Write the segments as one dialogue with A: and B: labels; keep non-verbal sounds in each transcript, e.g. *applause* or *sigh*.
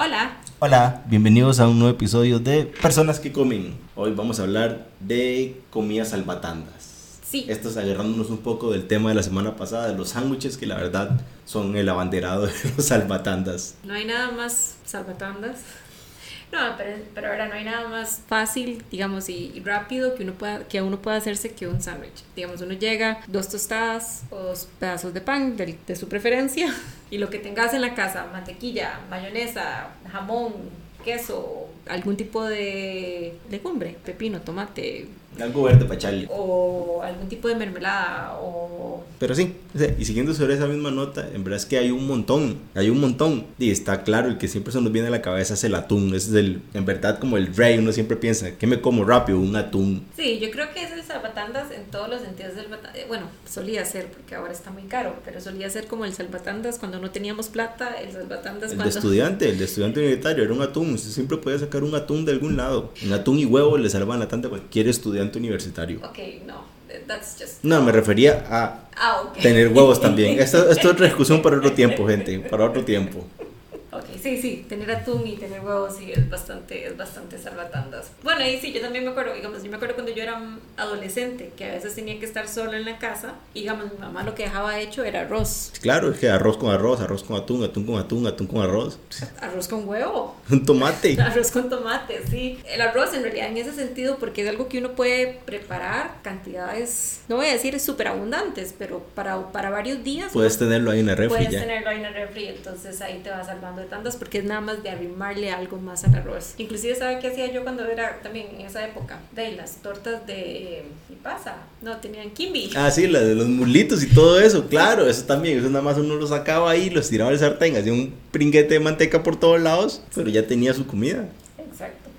A: Hola.
B: Hola, bienvenidos a un nuevo episodio de Personas que comen. Hoy vamos a hablar de comidas salvatandas.
A: Sí.
B: Esto es agarrándonos un poco del tema de la semana pasada, de los sándwiches, que la verdad son el abanderado de los salvatandas.
A: No hay nada más salvatandas. No, pero, pero ahora no hay nada más fácil, digamos, y, rápido que uno pueda, que uno pueda hacerse que un sándwich. Digamos, uno llega, dos tostadas o dos pedazos de pan de, de su preferencia *laughs* y lo que tengas en la casa, mantequilla, mayonesa, jamón, queso, algún tipo de legumbre, pepino, tomate,
B: Algo verde para echarle.
A: o algún tipo de mermelada o
B: Pero sí, y siguiendo sobre esa misma nota, en verdad es que hay un montón, hay un montón. Y está claro, el que siempre se nos viene a la cabeza es el atún. Es el, en verdad, como el rey. Uno siempre piensa, ¿qué me como rápido? Un atún.
A: Sí, yo creo que es el salvatandas en todos los sentidos del eh, Bueno, solía ser, porque ahora está muy caro, pero solía ser como el salvatandas cuando no teníamos plata, el salvatandas
B: El de
A: cuando...
B: estudiante, el de estudiante universitario, era un atún. Usted siempre podía sacar un atún de algún lado. Un atún y huevo le salvan la tanta cualquier estudiante universitario.
A: Ok, no, that's just...
B: No, me refería a
A: Ah, ok.
B: tener huevos también. *laughs* Esto, esto es otra discusión para otro tiempo, gente. Para otro tiempo.
A: Ok, sí, sí, tener atún y tener huevos sí es bastante, es bastante salvatandas. Bueno, y sí, yo también me acuerdo, digamos, yo me acuerdo cuando yo era adolescente, que a veces tenía que estar sola en la casa, y digamos, mi mamá lo que dejaba hecho era arroz.
B: Claro, es que arroz con arroz, arroz con atún, atún con atún, atún con arroz.
A: Arroz con huevo. *laughs*
B: Un tomate. *laughs*
A: Arroz con tomate, sí. El arroz en realidad en ese sentido, porque es algo que uno puede preparar cantidades, no voy a decir súper abundantes, pero para, para varios días
B: Puedes tenerlo ahí en la refri
A: puedes
B: ya.
A: tenerlo ahí en el refri, entonces ahí te vas salvando tantas porque es nada más de arrimarle algo más al arroz. Inclusive, ¿sabe qué hacía yo cuando era también en esa época? De las tortas de... ¿Qué pasa? No, tenían kimbi.
B: Ah, sí, la de los mulitos y todo eso, claro, eso también, eso nada más uno lo sacaba ahí, lo estiraba al sartén, hacía un pringuete de manteca por todos lados, pero ya tenía su comida.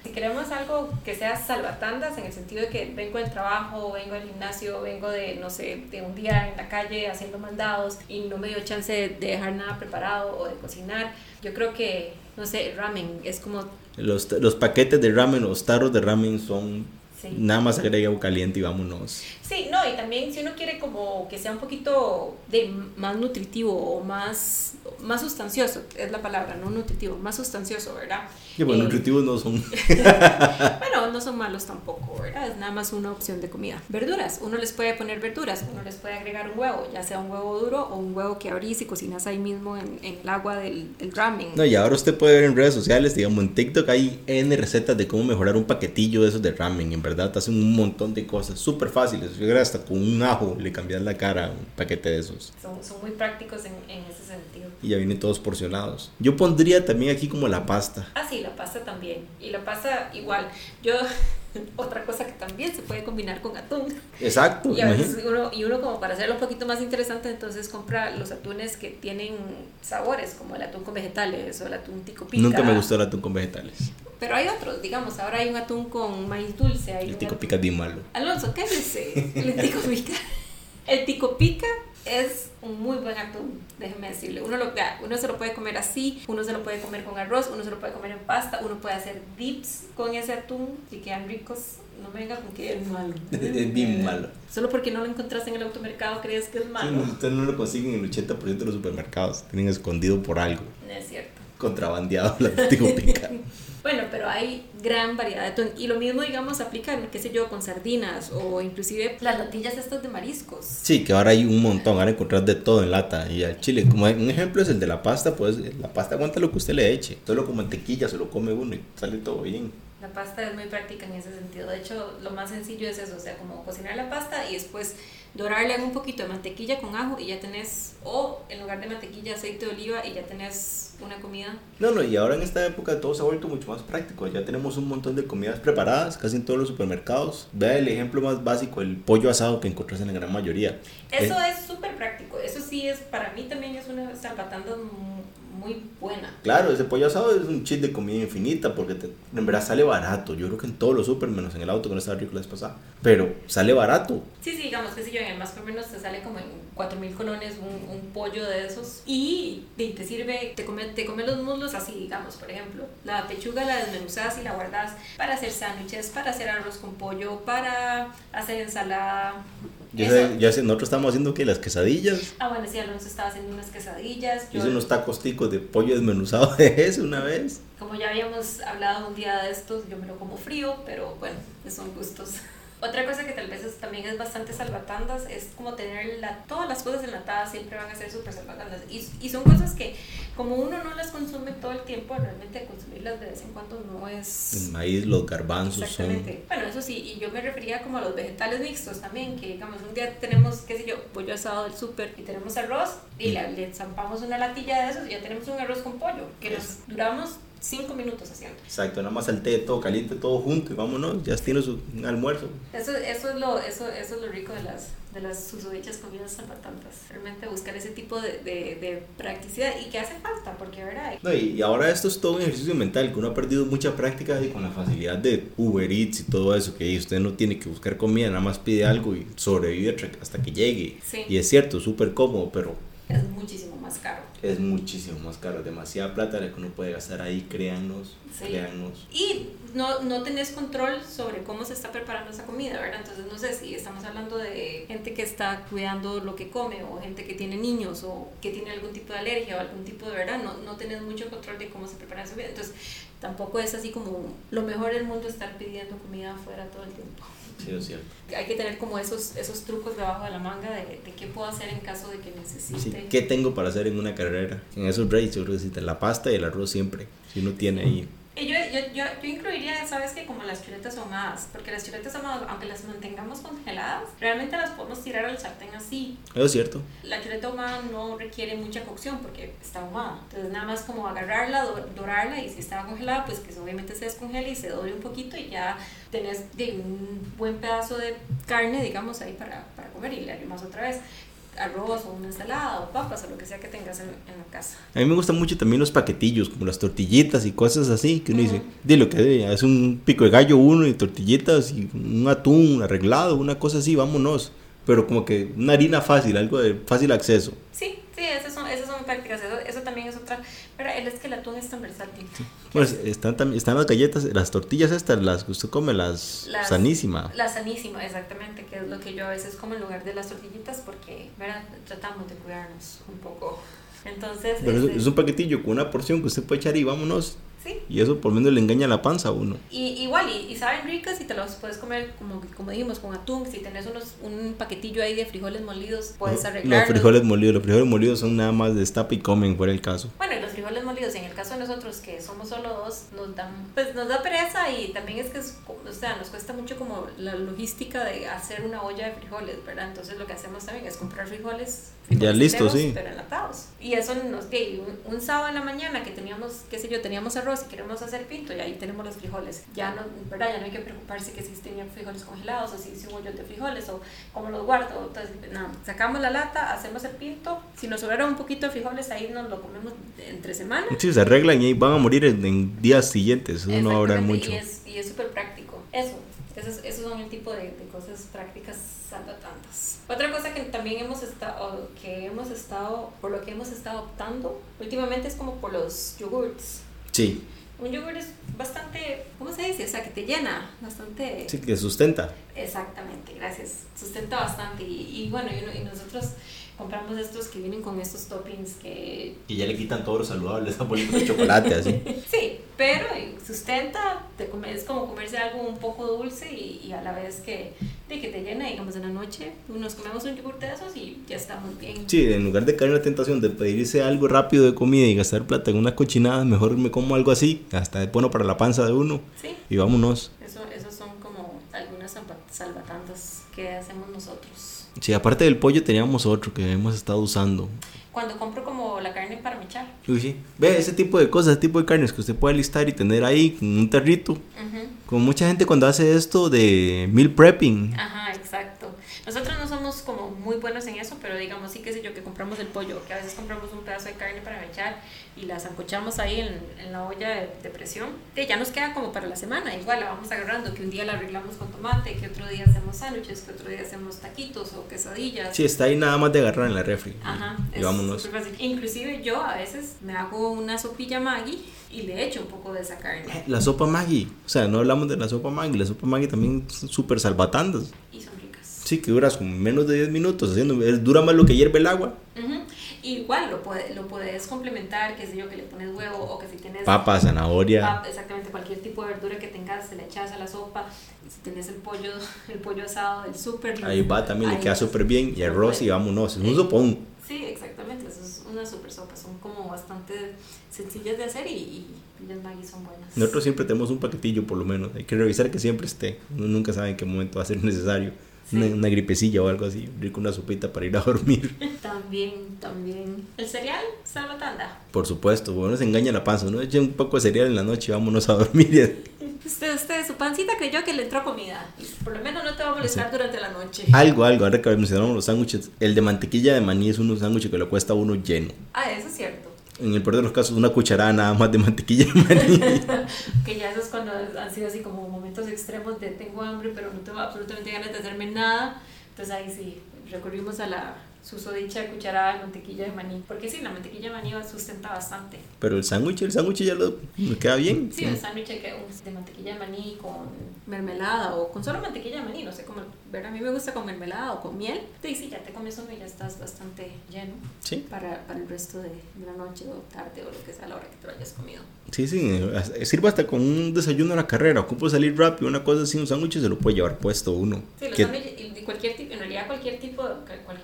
A: Si queremos algo que sea salvatandas, en el sentido de que vengo del trabajo, vengo del gimnasio, vengo de, no sé, de un día en la calle haciendo mandados y no me dio chance de dejar nada preparado o de cocinar, yo creo que, no sé, ramen es como,
B: Los, los paquetes de ramen, los tarros de ramen son
A: sí.
B: nada más agrega agua caliente y vámonos.
A: Sí, no, y también si uno quiere como que sea un poquito de más nutritivo o más, más sustancioso, es la palabra, no nutritivo, más sustancioso, ¿verdad?
B: Y bueno,
A: Eh,
B: nutritivos no son. *laughs*
A: Bueno, no son malos tampoco, ¿verdad? Es nada más una opción de comida. Verduras, uno les puede poner verduras, uno les puede agregar un huevo, ya sea un huevo duro o un huevo que abrís y cocinas ahí mismo en, en el agua del, del ramen.
B: No, y ahora usted puede ver en redes sociales, digamos, en TikTok hay N recetas de cómo mejorar un paquetillo de esos de ramen. En verdad, te hacen un montón de cosas súper fáciles. Yo hasta con un ajo le cambias la cara a un paquete de esos.
A: Son, son muy prácticos en, en ese sentido.
B: Y ya vienen todos porcionados. Yo pondría también aquí como la pasta.
A: Ah, sí, la pasta también. Y la pasta igual. Yo, *laughs* otra cosa que también se puede combinar con atún.
B: Exacto,
A: Y, a veces uno, y uno como para hacerlo un poquito más interesante, entonces compra los atunes que tienen sabores, como el atún con vegetales o el atún tico pica.
B: Nunca me gustó el atún con vegetales.
A: Pero hay otros, digamos, ahora hay un atún con maíz dulce. Hay
B: El tico
A: atún-
B: pica es bien malo.
A: Alonso, cállese. *laughs* El tico pica. El tico pica es un muy buen atún, déjeme decirle. Uno, lo, uno se lo puede comer así, uno se lo puede comer con arroz, uno se lo puede comer en pasta, uno puede hacer dips con ese atún y quedan ricos. No me venga con que es malo. *laughs*
B: Es bien malo.
A: Solo porque no lo encontraste en el automercado crees que es
B: Sí,
A: malo.
B: Ustedes no lo consiguen en el 80% de los supermercados. Tienen escondido por algo.
A: No es cierto.
B: Contrabandeado la tico pica. *laughs*
A: Bueno, pero hay gran variedad de atún. Y lo mismo, digamos, aplica, qué sé yo, con sardinas o inclusive las latillas estas de mariscos.
B: Sí, que ahora hay un montón, van a encontrar de todo en lata y al chile. Como un ejemplo es el de la pasta, pues la pasta aguanta lo que usted le eche. Solo con mantequilla se lo come uno y sale todo bien.
A: La pasta es muy práctica en ese sentido. De hecho, lo más sencillo es eso, o sea, como cocinar la pasta y después dorarle un poquito de mantequilla con ajo y ya tenés, o en lugar de mantequilla, aceite de oliva y ya tenés una comida.
B: No, no, y ahora en esta época todo se ha vuelto mucho más práctico. Ya tenemos un montón de comidas preparadas, casi en todos los supermercados. Vea el ejemplo más básico, el pollo asado que encontrás en la gran mayoría.
A: Eso es súper práctico. Eso sí es, para mí también es una salvatanda mu- muy buena.
B: Claro, ese pollo asado es un chip de comida infinita porque te- en verdad sale barato. Yo creo que en todos los super, menos en el auto que no estaba rico la vez pasada. Pero sale barato.
A: Sí, sí, digamos que si yo en el más o menos te sale como en 4000 colones un, un pollo de esos y te, sirve, te come, te come los muslos así, digamos, por ejemplo. La pechuga la desmenuzas y la guardas para hacer sándwiches, para hacer arroz con pollo, para hacer ensalada. Eso.
B: sé, yo sé, nosotros estamos haciendo que las quesadillas.
A: Ah, bueno, sí, Alonso estaba haciendo unas quesadillas. Yo,
B: Hice unos tacos ticos de pollo desmenuzado de *laughs* una vez.
A: Como ya habíamos hablado un día de estos, yo me lo como frío, pero bueno, son gustos. Otra cosa que tal vez también es bastante salvatandas es como tener la, todas las cosas enlatadas siempre van a ser súper salvatandas. Y, y, son cosas que como uno no las consume todo el tiempo, realmente consumirlas de vez en cuando no es...
B: El maíz, los garbanzos
A: Exactamente. Bueno, eso sí, y yo me refería como a los vegetales mixtos también, que digamos un día tenemos, qué sé yo, pollo asado del súper y tenemos arroz y le, le zampamos una latilla de esos y ya tenemos un arroz con pollo, que nos duramos cinco minutos haciendo.
B: Exacto, nada más al té, todo caliente, todo junto y vámonos, ya tiene su almuerzo.
A: Eso, eso, es, lo, eso, eso es lo rico de las, de las susodichas comidas salvatantas. Realmente buscar ese tipo de, de, de, practicidad y que hace falta, porque verdad.
B: No, y, y, ahora esto es todo un ejercicio mental, que uno ha perdido mucha práctica y con la facilidad de Uber Eats y todo eso, que usted no tiene que buscar comida, nada más pide algo y sobrevive hasta que llegue.
A: Sí.
B: Y es cierto, súper cómodo, pero
A: es muchísimo más caro.
B: Es muchísimo más caro, demasiada plata la que uno puede gastar ahí, créannos,
A: Sí.
B: créannos.
A: Y no, no tenés control sobre cómo se está preparando esa comida, ¿verdad? Entonces, no sé si estamos hablando de gente que está cuidando lo que come o gente que tiene niños o que tiene algún tipo de alergia o algún tipo de, ¿verdad? No, no tenés mucho control de cómo se prepara su vida. Entonces, tampoco es así como lo mejor del mundo estar pidiendo comida afuera todo el tiempo.
B: Sí, es cierto.
A: Hay que tener como esos, esos trucos debajo de la manga de, de qué puedo hacer en caso de que necesite.
B: Sí, ¿Qué tengo para hacer en una carrera? En esos raids, yo creo que la pasta y el arroz siempre. Si uno tiene ahí.
A: Yo, yo, yo, yo incluiría, ¿sabes qué? Como las chuletas ahumadas, porque las chuletas ahumadas, aunque las mantengamos congeladas, realmente las podemos tirar al sartén así.
B: Eso es cierto.
A: La chuleta ahumada no requiere mucha cocción porque está ahumada. Entonces nada más como agarrarla, do- dorarla y si estaba congelada, pues que obviamente se descongele y se dore un poquito y ya tenés de un buen pedazo de carne, digamos, ahí para, para comer y le arrimas otra vez arroz o una ensalada o papas o lo que sea que tengas en, en la casa.
B: A mí me gustan mucho también los paquetillos, como las tortillitas y cosas así, que uno dice,
A: Ujú.
B: di lo que es un pico de gallo uno y tortillitas y un atún arreglado, una cosa así, vámonos. Pero como que una harina fácil, algo de fácil acceso.
A: Sí, sí, esas son, esas son prácticas, eso, eso también es otra, pero es que el atún es tan versátil.
B: Pues están, tam- están las galletas, las tortillas estas, las que usted come, las,
A: Las-
B: sanísima.
A: La sanísima, exactamente, que es lo que yo a veces como en lugar de las tortillitas porque, ¿verdad? Tratamos de cuidarnos un poco. Entonces,
B: Pero es,
A: este,
B: es un paquetillo con una porción que usted puede echar y vámonos.
A: Sí.
B: Y eso por lo menos le engaña la panza a uno.
A: Y, igual, y, y saben ricas y te las puedes comer, como, como dijimos, con atún. Si tenés unos, un paquetillo ahí de frijoles molidos, puedes
B: Los
A: arreglarlos.
B: frijoles molidos, los frijoles molidos son nada más destapa y comen, fuera el caso.
A: Bueno, y los frijoles molidos, en el caso de nosotros que somos solo dos, nos dan, pues nos da pereza y también es que, es, o sea, nos cuesta mucho como la logística de hacer una olla de frijoles, ¿verdad? Entonces lo que hacemos también es comprar frijoles, frijoles
B: listos,
A: enteros,
B: sí.
A: pero enlatados. Y eso nos dio un, un sábado en la mañana que teníamos, qué sé yo, teníamos arroz y queremos hacer pinto y ahí tenemos los frijoles. Ya no, ¿verdad? Ya no hay que preocuparse que si tenían frijoles congelados o si hice un hoyo de frijoles o cómo los guardo. Entonces, nada, sacamos la lata, hacemos el pinto. Si nos sobrara un poquito de frijoles, ahí nos lo comemos entre semana.
B: Sí, se arreglan y van a morir en, en días siguientes. Eso no va a durar mucho.
A: Y es y es súper práctico. Eso, esos, esos son el tipo de, de cosas prácticas salvatantas. Otra cosa que también hemos estado, que hemos estado, por lo que hemos estado optando últimamente es como por los yogurts.
B: Sí,
A: Un yogur es bastante, ¿cómo se dice? O sea, que te llena, bastante...
B: sí, que sustenta.
A: Exactamente, gracias. Sustenta bastante. Y, y bueno, y, nosotros compramos estos que vienen con estos toppings que
B: Y ya le quitan todo lo saludable, esa bolita de chocolate así. *laughs*
A: Sí, pero sustenta, te es como comerse algo un poco dulce y, y a la vez que, de que te llena, digamos, en la noche nos comemos un yogur de esos y ya estamos bien.
B: Sí, en lugar de caer en la tentación de pedirse algo rápido de comida y gastar plata en una cochinada, mejor me como algo así, hasta es bueno para la panza de uno.
A: Sí,
B: Y vámonos.
A: eso, esos son como algunas salva- salvatandas que hacemos nosotros.
B: Sí, aparte del pollo teníamos otro que hemos estado usando.
A: Cuando compro como la carne para mechar.
B: Uy, sí. Ve ese tipo de cosas, ese tipo de carnes que usted puede listar y tener ahí en un tarrito.
A: Ujú.
B: Como mucha gente cuando hace esto de meal prepping.
A: Ajá. Nosotros no somos como muy buenos en eso, pero digamos sí que sé yo que compramos el pollo, que a veces compramos un pedazo de carne para mechar y la zancochamos ahí en, en la olla de, de presión. Que ya nos queda como para la semana, igual la vamos agarrando, que un día la arreglamos con tomate, que otro día hacemos sándwiches, que otro día hacemos taquitos o quesadillas.
B: Sí, está ahí nada más de agarrar en la refri.
A: Ajá,
B: Y
A: es
B: vámonos.
A: fácil. Inclusive yo a veces me hago una sopilla Maggi y le echo un poco de esa carne
B: La sopa Maggi. O sea, no hablamos de la sopa Maggi. La sopa Maggi también súper salvatandas.
A: y son.
B: Sí, que duras como menos de 10 minutos haciendo. Dura más lo que hierve el agua.
A: Igual lo, puede, lo puedes complementar, que sé yo, que le pones huevo o que si tienes...
B: Papa, zanahoria.
A: pap- exactamente, cualquier tipo de verdura que tengas, se le echas a la sopa. Si tienes el pollo, *laughs* el pollo asado del súper.
B: Ahí va, también le queda súper bien. Y arroz y vámonos. Es un sopón.
A: Sí, exactamente, eso es una super sopa, son como bastante sencillas de hacer y, y las Maggi son buenas.
B: Nosotros siempre tenemos un paquetillo, por lo menos. Hay que revisar que siempre esté. Uno nunca sabe en qué momento va a ser necesario.
A: Sí.
B: Una, una gripecilla o algo así. Rico una sopita para ir a dormir. *laughs*
A: También, también. ¿El cereal? ¿Está tanda?
B: Por supuesto, uno se engaña la panza. Uno echa un poco de cereal en la noche y vámonos a dormir. *laughs*
A: Usted, usted, su pancita creyó que le entró comida. Por lo menos no te va a molestar durante la noche.
B: Algo, algo. Ahora que mencionamos los sándwiches, el de mantequilla de maní es un sándwich que le cuesta a uno lleno.
A: Ah, eso es cierto.
B: En el peor de los casos, una cucharada nada más de mantequilla de maní. *laughs*
A: Que ya eso es cuando han sido así como momentos extremos de tengo hambre, pero no tengo absolutamente ganas de hacerme nada. Entonces ahí sí, recurrimos a la susodicha cucharada de mantequilla de maní. Porque sí, la mantequilla de maní sustenta bastante.
B: Pero el sándwich, el sándwich ya lo, queda bien.
A: Sí, el sándwich de mantequilla de maní con mermelada o con solo mantequilla de maní, no sé cómo, ver, a mí me gusta con mermelada o con miel. Sí, sí, ya te comes uno y ya estás bastante lleno
B: Sí,
A: para, para el resto de, de la noche o tarde o lo que sea la hora que te lo hayas comido.
B: sí, sí. Sirve hasta con un desayuno a la carrera. Ocupo salir rápido, una cosa así, un sándwich se lo puede llevar puesto uno.
A: Sí, los
B: Que
A: sándwiches, cualquier tipo, en realidad cualquier tipo, cualquier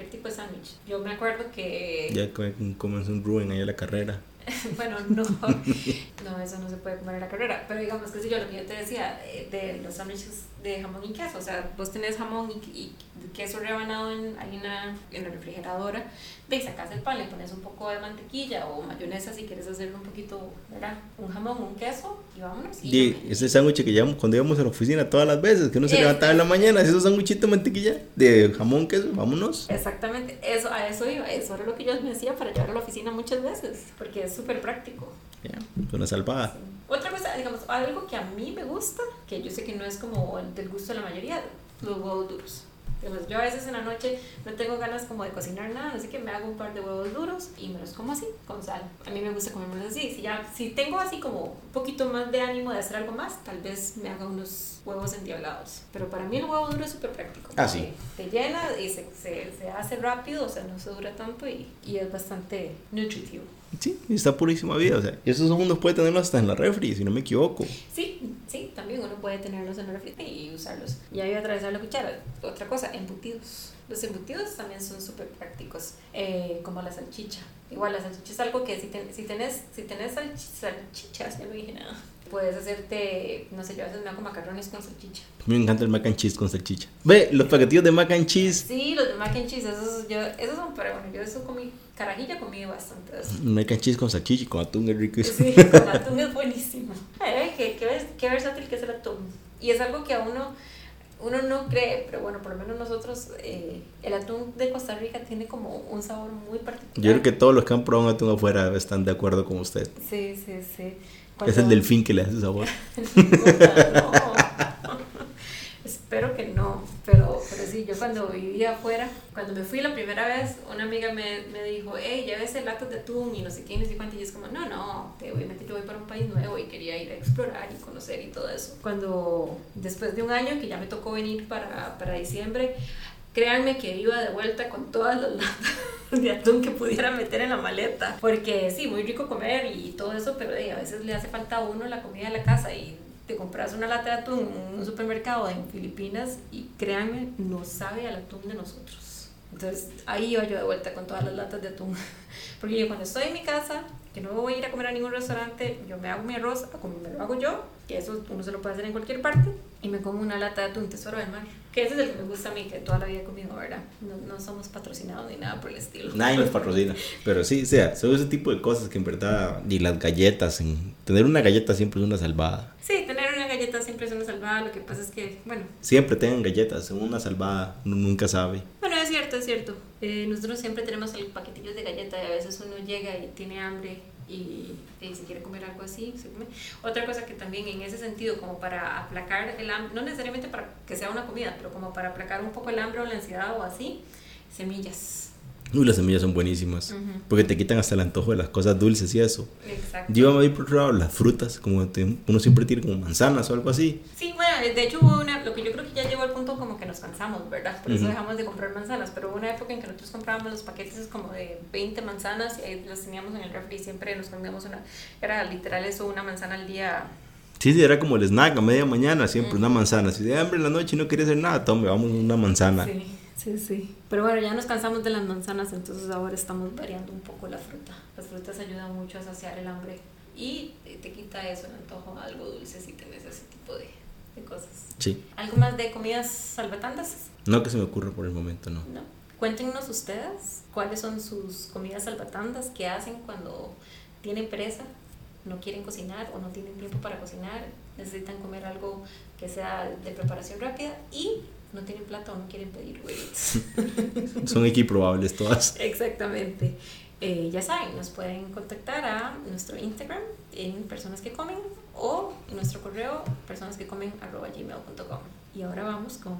A: Yo me acuerdo que,
B: ya comen comen un Rubén ahí a la carrera. *laughs*
A: bueno, no, no, eso no se puede comer en la carrera, pero digamos que sí, yo lo que yo te decía, eh, de los sándwiches de jamón y queso, o sea, vos tenés jamón y, y queso rebanado en, en la, en la refrigeradora, de sacas el pan, le pones un poco de mantequilla o mayonesa si quieres hacerlo un poquito, ¿verdad? Un jamón, un queso y vámonos. Y
B: Y ese sándwich que llevamos cuando íbamos a la oficina todas las veces, que uno se levantaba en la mañana, esos sándwichitos de mantequilla, de jamón, queso, vámonos.
A: Exactamente, eso, a eso iba, eso era lo que yo me hacía para llevar a la oficina muchas veces, porque es súper práctico.
B: Ya, una salvada.
A: Otra cosa, digamos, algo que a mí me gusta, que yo sé que no es como el del gusto de la mayoría, los huevos duros. Digamos, yo a veces en la noche no tengo ganas como de cocinar nada, así que me hago un par de huevos duros y me los como así, con sal. A mí me gusta comérmelos así. Si, ya, si tengo así como un poquito más de ánimo de hacer algo más, tal vez me haga unos huevos endiablados. Pero para mí el huevo duro es súper práctico.
B: Ah, sí.
A: Te llena y se, se, se hace rápido, o sea, no se dura tanto y, y es bastante nutritivo.
B: Sí, está purísima vida. O sea, y esos uno puede tenerlos hasta en la refri, si no me equivoco.
A: Sí, uno puede tenerlos en el refri y usarlos. Y ahí atravesar la cuchara. Otra cosa, embutidos. Los embutidos también son súper prácticos, eh, como la salchicha. Igual la salchicha es algo que si, ten- si tenés, si tenés salch- salchichas, ya no dije nada, puedes hacerte, no sé, yo a veces me hago macarrones con salchicha.
B: Me encanta el mac and cheese con salchicha. Ve, los paquetillos de mac and cheese.
A: Sí, los de mac and cheese, esos, yo, esos son, pero bueno, yo eso comí, carajilla comí bastante.
B: Mac and cheese con salchicha y con atún es rico.
A: Sí, con atún es buenísimo. *laughs* Ay, qué, qué, vers- qué versátil que es el atún. Y es algo que a uno, uno no cree, pero bueno, por lo menos nosotros, eh, el atún de Costa Rica tiene como un sabor muy particular.
B: Yo creo que todos los que han probado un atún afuera están de acuerdo con usted.
A: Sí, sí, sí.
B: Es el delfín que le hace sabor. *laughs*
A: no. *laughs* Espero que no, pero, pero sí, yo cuando vivía afuera, cuando me fui la primera vez, una amiga me, me dijo, hey, llévese latas de atún y no sé qué, y no sé cuánto, y es como, no, no, que obviamente yo voy para un país nuevo y quería ir a explorar y conocer y todo eso. Cuando, después de un año que ya me tocó venir para, para diciembre, créanme que iba de vuelta con todas las latas *laughs* de atún que pudiera meter en la maleta, porque sí, muy rico comer y todo eso, pero eh, a veces le hace falta a uno la comida de la casa y te compras una lata de atún en un supermercado en Filipinas y créanme, no sabe al atún de nosotros. Entonces ahí iba yo de vuelta con todas las latas de atún. *laughs* Porque yo cuando estoy en mi casa, que no voy a ir a comer a ningún restaurante, yo me hago mi arroz, como me lo hago yo, que eso uno se lo puede hacer en cualquier parte, y me como una lata de atún tesoro del mar. Que ese es el que me gusta a mí, que toda la vida he comido, ¿verdad? No, no somos patrocinados ni nada por el estilo.
B: Nadie nos patrocina. Pero sí, o sea, son ese tipo de cosas que en verdad. Y las galletas. En, tener una galleta siempre es una salvada.
A: Sí, siempre es una salvada, lo que pasa es que, bueno,
B: Siempre tengan galletas, una salvada. Uno nunca sabe.
A: Bueno, es cierto, es cierto. Eh, nosotros siempre tenemos el paquetillos de galleta y a veces uno llega y tiene hambre y, y si quiere comer algo así, se come. Otra cosa que también en ese sentido, como para aplacar el hambre, no necesariamente para que sea una comida, pero como para aplacar un poco el hambre o la ansiedad o así, semillas.
B: Uy, las semillas son buenísimas.
A: Ujú.
B: Porque te quitan hasta el antojo de las cosas dulces y eso.
A: Exacto.
B: Yo a ir por otro lado las frutas, como te- uno siempre tiene como manzanas o algo así.
A: Sí, bueno, de hecho hubo una, lo que yo creo que ya llegó al punto como que nos cansamos, ¿verdad? Por eso dejamos de comprar manzanas, pero hubo una época en que nosotros comprábamos los paquetes como de 20 manzanas y ahí las teníamos en el refri y siempre nos comíamos una, era literal eso, una manzana al día.
B: Sí, sí, era como el snack a media mañana, siempre una manzana. Si de hambre en la noche y no quería hacer nada, tome, vamos una manzana.
A: Sí, sí, sí. Pero bueno, ya nos cansamos de las manzanas, entonces ahora estamos variando un poco la fruta. Las frutas ayudan mucho a saciar el hambre y te quita eso, el antojo, algo dulce si tenés ese tipo de, de cosas.
B: Sí.
A: ¿Algo más de comidas salvatandas?
B: No que se me ocurra por el momento, no.
A: No. Cuéntenos ustedes cuáles son sus comidas salvatandas que hacen cuando tienen presa, no quieren cocinar o no tienen tiempo para cocinar, necesitan comer algo que sea de preparación rápida y no tienen plata o no quieren pedir huevitos. *laughs*
B: son equiprobables todas.
A: Exactamente. Eh, ya saben, nos pueden contactar a nuestro Instagram en Personas que Comen o en nuestro correo personas que comen gmail.com. Y ahora vamos con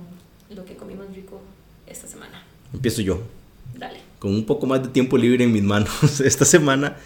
A: lo que comimos rico esta semana.
B: Empiezo yo.
A: Dale.
B: Con un poco más de tiempo libre en mis manos *laughs* esta semana,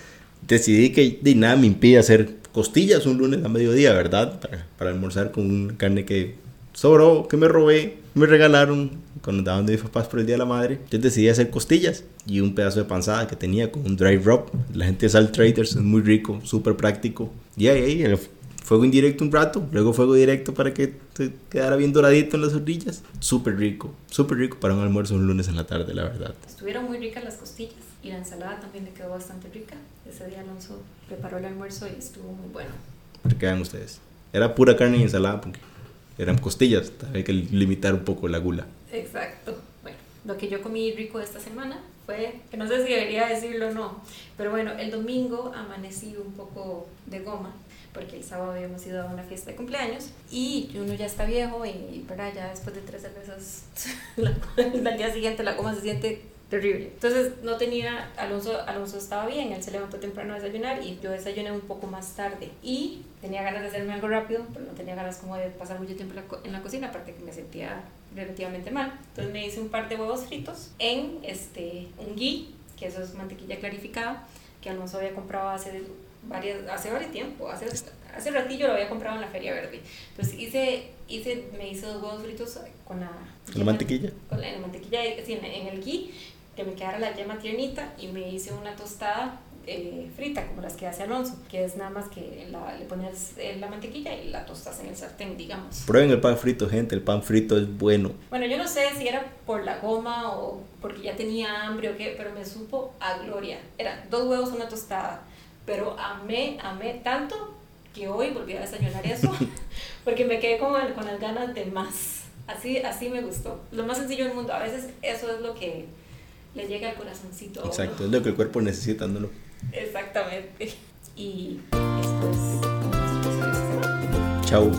B: decidí que de nada me impide hacer costillas un lunes a mediodía, ¿verdad? Para, para almorzar con una carne que sobró, que me robé, me regalaron cuando daban de mis papás por el Día de la Madre. Yo decidí hacer costillas y un pedazo de panzada que tenía con un dry rub. La gente de Salt Traders es muy rico, súper práctico. Y ahí, ahí, el fuego indirecto un rato, luego fuego directo para que te quedara bien doradito en las orillas. Súper rico, súper rico para un almuerzo un lunes en la tarde, la verdad.
A: Estuvieron muy ricas las costillas y la ensalada también le quedó bastante rica. Ese día Alonso preparó el almuerzo y estuvo muy bueno.
B: Para que vean ustedes. Era pura carne y ensalada porque eran costillas, hay que limitar un poco la gula.
A: Exacto. Bueno, lo que yo comí rico esta semana fue, que no sé si debería decirlo o no, pero bueno, el domingo amanecí un poco de goma porque el sábado habíamos ido a una fiesta de cumpleaños y uno ya está viejo y para ya después de tres cervezas *laughs* al día siguiente la goma se siente terrible. Entonces no tenía, Alonso, Alonso estaba bien, él se levantó temprano a desayunar y yo desayuné un poco más tarde y tenía ganas de hacerme algo rápido, pero no tenía ganas como de pasar mucho tiempo en la cocina, aparte que me sentía relativamente mal. Entonces me hice un par de huevos fritos en este, un ghee, que eso es mantequilla clarificada, que Alonso había comprado hace varias, hace varios tiempo, hace, hace ratillo lo había comprado en la Feria Verde. Entonces hice, hice, me hice dos huevos fritos con la,
B: ¿La mantequilla?
A: Con la, mantequilla, sí, en, en el ghee, que me quedara la yema tiernita y me hice una tostada eh, frita, como las que hace Alonso, que es nada más que la, le pones eh, la mantequilla y la tostas en el sartén, digamos.
B: Prueben el pan frito, gente, el pan frito es bueno.
A: Bueno, yo no sé si era por la goma o porque ya tenía hambre o qué, pero me supo a gloria. Eran dos huevos, una tostada, pero amé, amé tanto que hoy volví a desayunar eso, *laughs* porque me quedé con, con las ganas de más. Así, así me gustó. Lo más sencillo del mundo. A veces eso es lo que le llega al corazoncito.
B: Exacto, es lo que el cuerpo necesita, no
A: Exactamente. Y esto es
B: Chao.